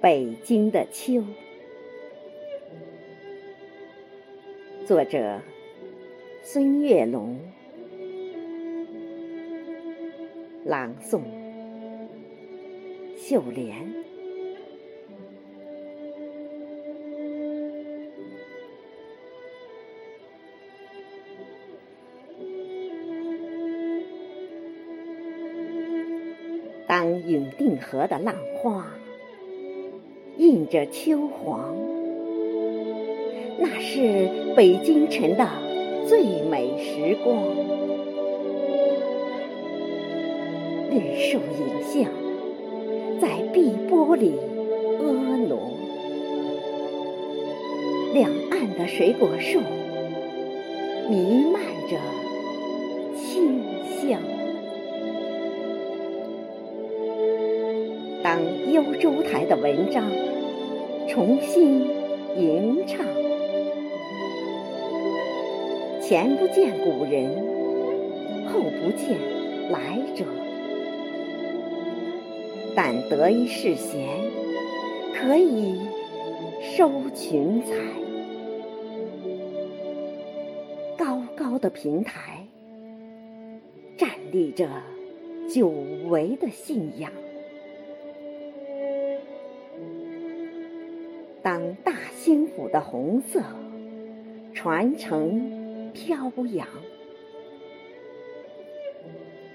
北京的秋，作者孙月龙，朗诵秀莲。当永定河的浪花。映着秋黄，那是北京城的最美时光。绿树影像在碧波里婀娜，两岸的水果树弥漫着清香。当幽州台的文章。重新吟唱，前不见古人，后不见来者，但得一世闲，可以收群才。高高的平台，站立着久违的信仰。当大兴府的红色传承飘扬，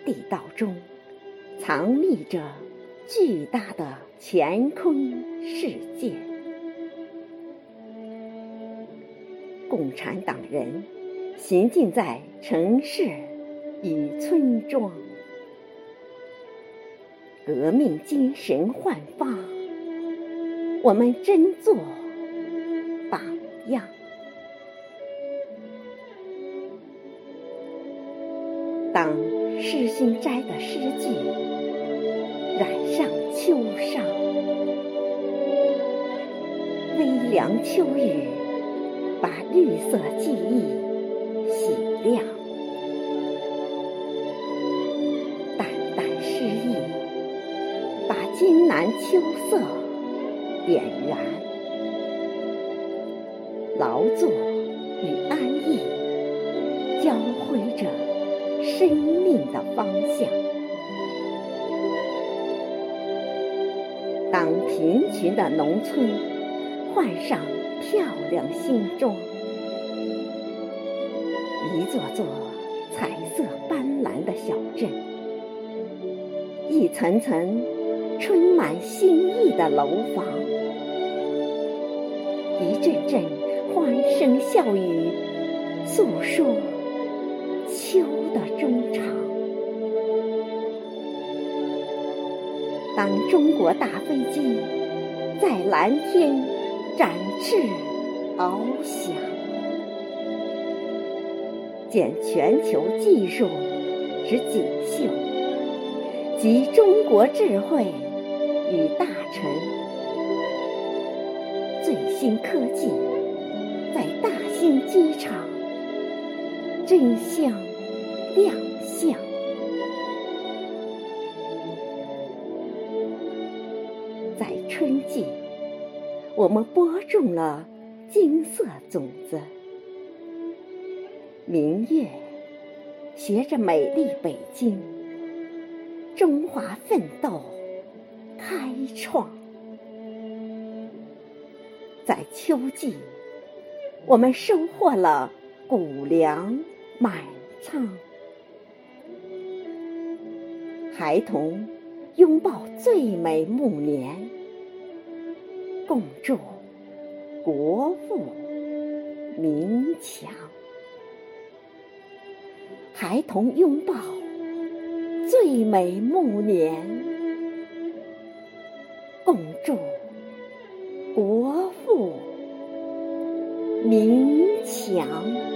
地道中藏匿着巨大的乾坤世界。共产党人行进在城市与村庄，革命精神焕发。我们真做榜样。当诗心斋的诗句染上秋殇，微凉秋雨把绿色记忆洗亮，淡淡诗意把金南秋色。点燃，劳作与安逸交汇着生命的方向。当贫穷的农村换上漂亮新装，一座座彩色斑斓的小镇，一层层充满新意的楼房。一阵阵欢声笑语，诉说秋的衷肠。当中国大飞机在蓝天展翅翱翔，见全球技术之锦绣，集中国智慧与大成。最新科技在大兴机场真相亮相，在春季，我们播种了金色种子，明月携着美丽北京，中华奋斗开创。在秋季，我们收获了谷粮满仓。孩童拥抱最美暮年，共祝国富民强。孩童拥抱最美暮年，共祝。国富民强。